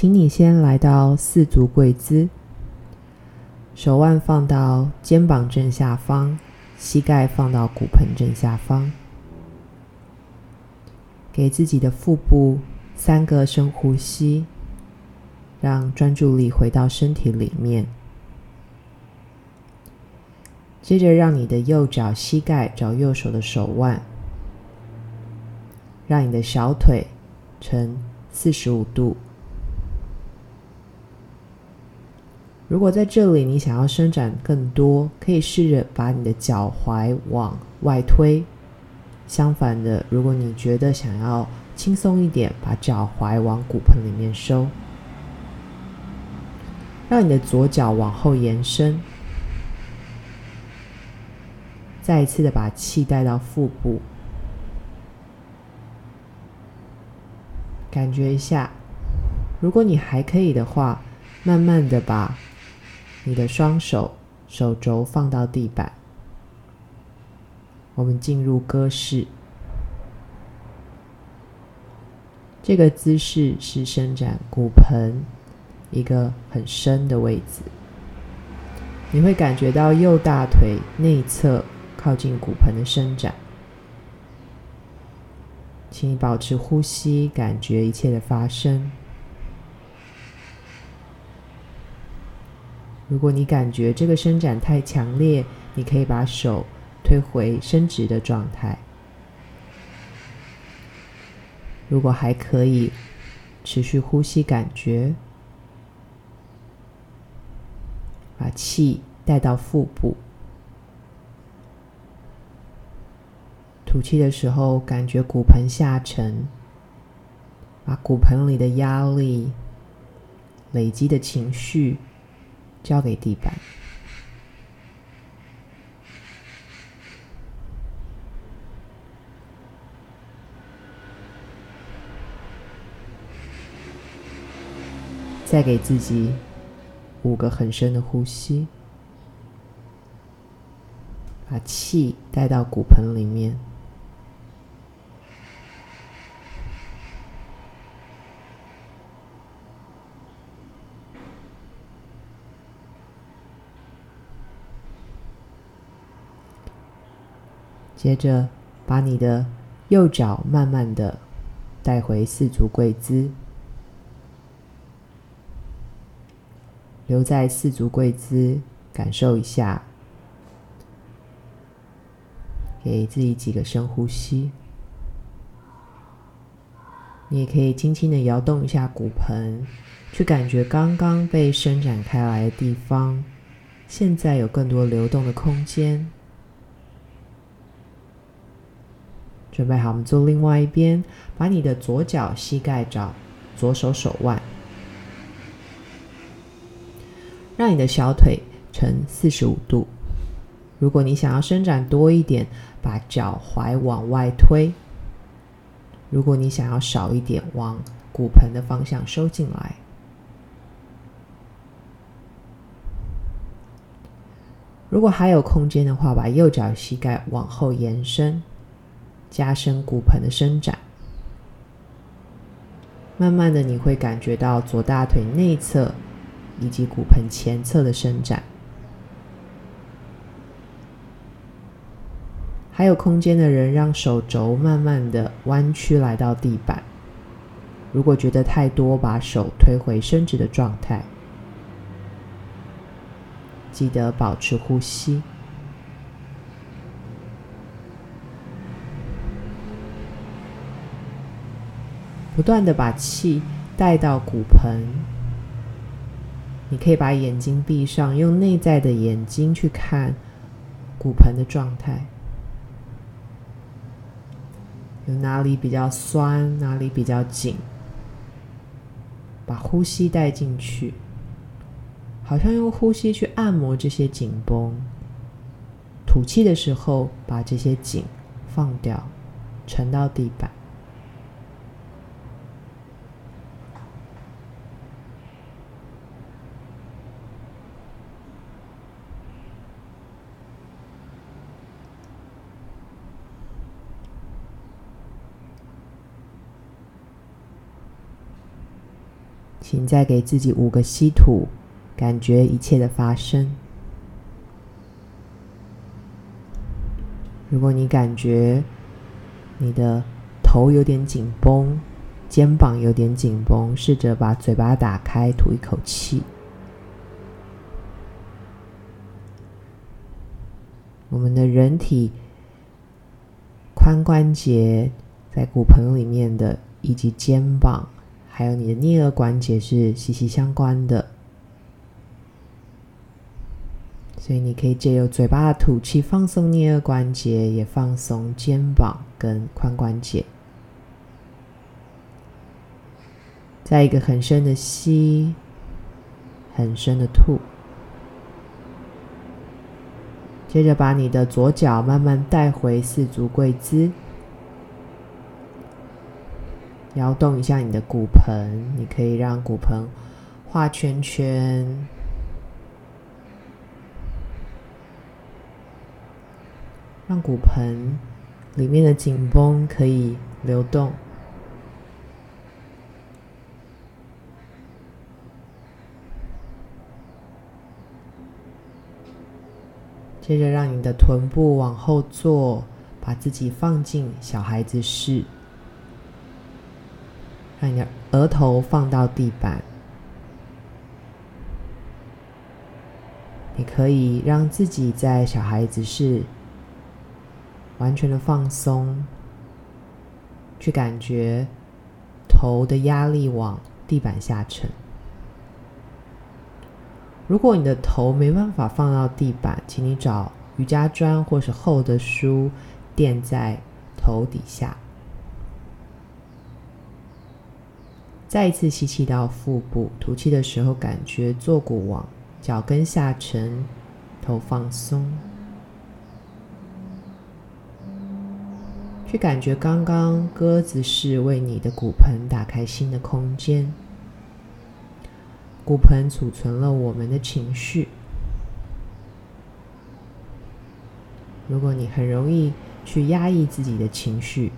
请你先来到四足跪姿，手腕放到肩膀正下方，膝盖放到骨盆正下方，给自己的腹部三个深呼吸，让专注力回到身体里面。接着，让你的右脚膝盖找右手的手腕，让你的小腿呈四十五度。如果在这里你想要伸展更多，可以试着把你的脚踝往外推。相反的，如果你觉得想要轻松一点，把脚踝往骨盆里面收，让你的左脚往后延伸。再一次的把气带到腹部，感觉一下。如果你还可以的话，慢慢的把。你的双手手肘放到地板，我们进入鸽式。这个姿势是伸展骨盆一个很深的位置，你会感觉到右大腿内侧靠近骨盆的伸展。请你保持呼吸，感觉一切的发生。如果你感觉这个伸展太强烈，你可以把手推回伸直的状态。如果还可以，持续呼吸，感觉把气带到腹部，吐气的时候感觉骨盆下沉，把骨盆里的压力、累积的情绪。交给地板，再给自己五个很深的呼吸，把气带到骨盆里面。接着，把你的右脚慢慢的带回四足跪姿，留在四足跪姿，感受一下，给自己几个深呼吸。你也可以轻轻的摇动一下骨盆，去感觉刚刚被伸展开来的地方，现在有更多流动的空间。准备好，我们做另外一边。把你的左脚膝盖找左手手腕，让你的小腿呈四十五度。如果你想要伸展多一点，把脚踝往外推；如果你想要少一点，往骨盆的方向收进来。如果还有空间的话，把右脚膝盖往后延伸。加深骨盆的伸展，慢慢的你会感觉到左大腿内侧以及骨盆前侧的伸展。还有空间的人，让手肘慢慢的弯曲来到地板。如果觉得太多，把手推回伸直的状态。记得保持呼吸。不断的把气带到骨盆，你可以把眼睛闭上，用内在的眼睛去看骨盆的状态，有哪里比较酸，哪里比较紧，把呼吸带进去，好像用呼吸去按摩这些紧绷，吐气的时候把这些紧放掉，沉到地板。请再给自己五个吸吐，感觉一切的发生。如果你感觉你的头有点紧绷，肩膀有点紧绷，试着把嘴巴打开，吐一口气。我们的人体髋关节在骨盆里面的，以及肩膀，还有你的颞颌关节是息息相关的。所以你可以借由嘴巴的吐气放松颞颌关节，也放松肩膀跟髋关节。再一个很深的吸，很深的吐。接着把你的左脚慢慢带回四足跪姿，摇动一下你的骨盆，你可以让骨盆画圈圈。让骨盆里面的紧绷可以流动，接着让你的臀部往后坐，把自己放进小孩子式，让你的额头放到地板，你可以让自己在小孩子式。完全的放松，去感觉头的压力往地板下沉。如果你的头没办法放到地板，请你找瑜伽砖或是厚的书垫在头底下。再一次吸气到腹部，吐气的时候感觉坐骨往脚跟下沉，头放松。去感觉刚刚鸽子是为你的骨盆打开新的空间，骨盆储存了我们的情绪。如果你很容易去压抑自己的情绪，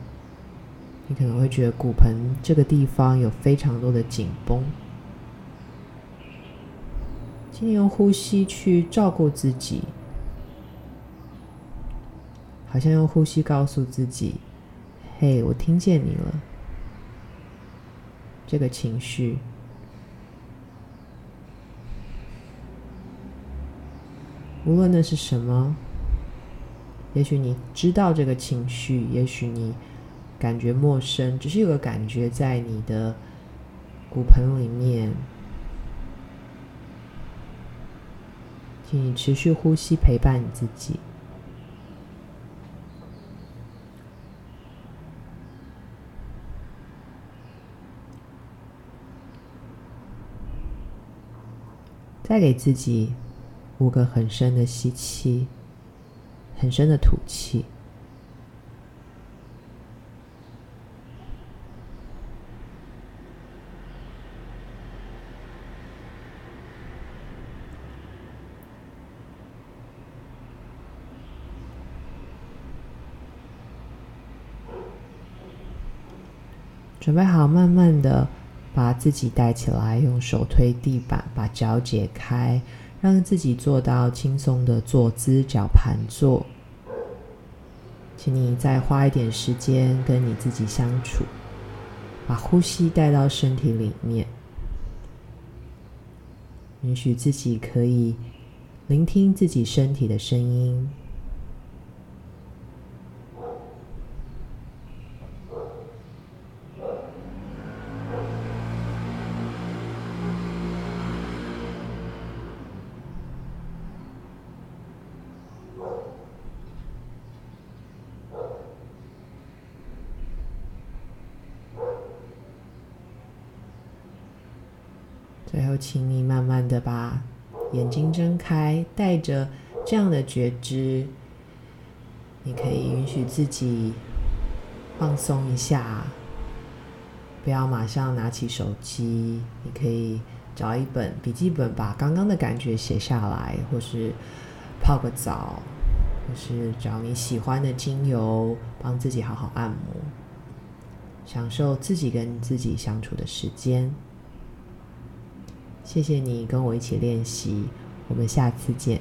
你可能会觉得骨盆这个地方有非常多的紧绷。请你用呼吸去照顾自己。好像用呼吸告诉自己：“嘿，我听见你了。”这个情绪，无论那是什么，也许你知道这个情绪，也许你感觉陌生，只是有个感觉在你的骨盆里面，请你持续呼吸，陪伴你自己。再给自己五个很深的吸气，很深的吐气。准备好，慢慢的。把自己带起来，用手推地板，把脚解开，让自己做到轻松的坐姿，脚盘坐。请你再花一点时间跟你自己相处，把呼吸带到身体里面，允许自己可以聆听自己身体的声音。最后，请你慢慢的把眼睛睁开，带着这样的觉知，你可以允许自己放松一下，不要马上拿起手机。你可以找一本笔记本，把刚刚的感觉写下来，或是泡个澡，或是找你喜欢的精油，帮自己好好按摩，享受自己跟自己相处的时间。谢谢你跟我一起练习，我们下次见。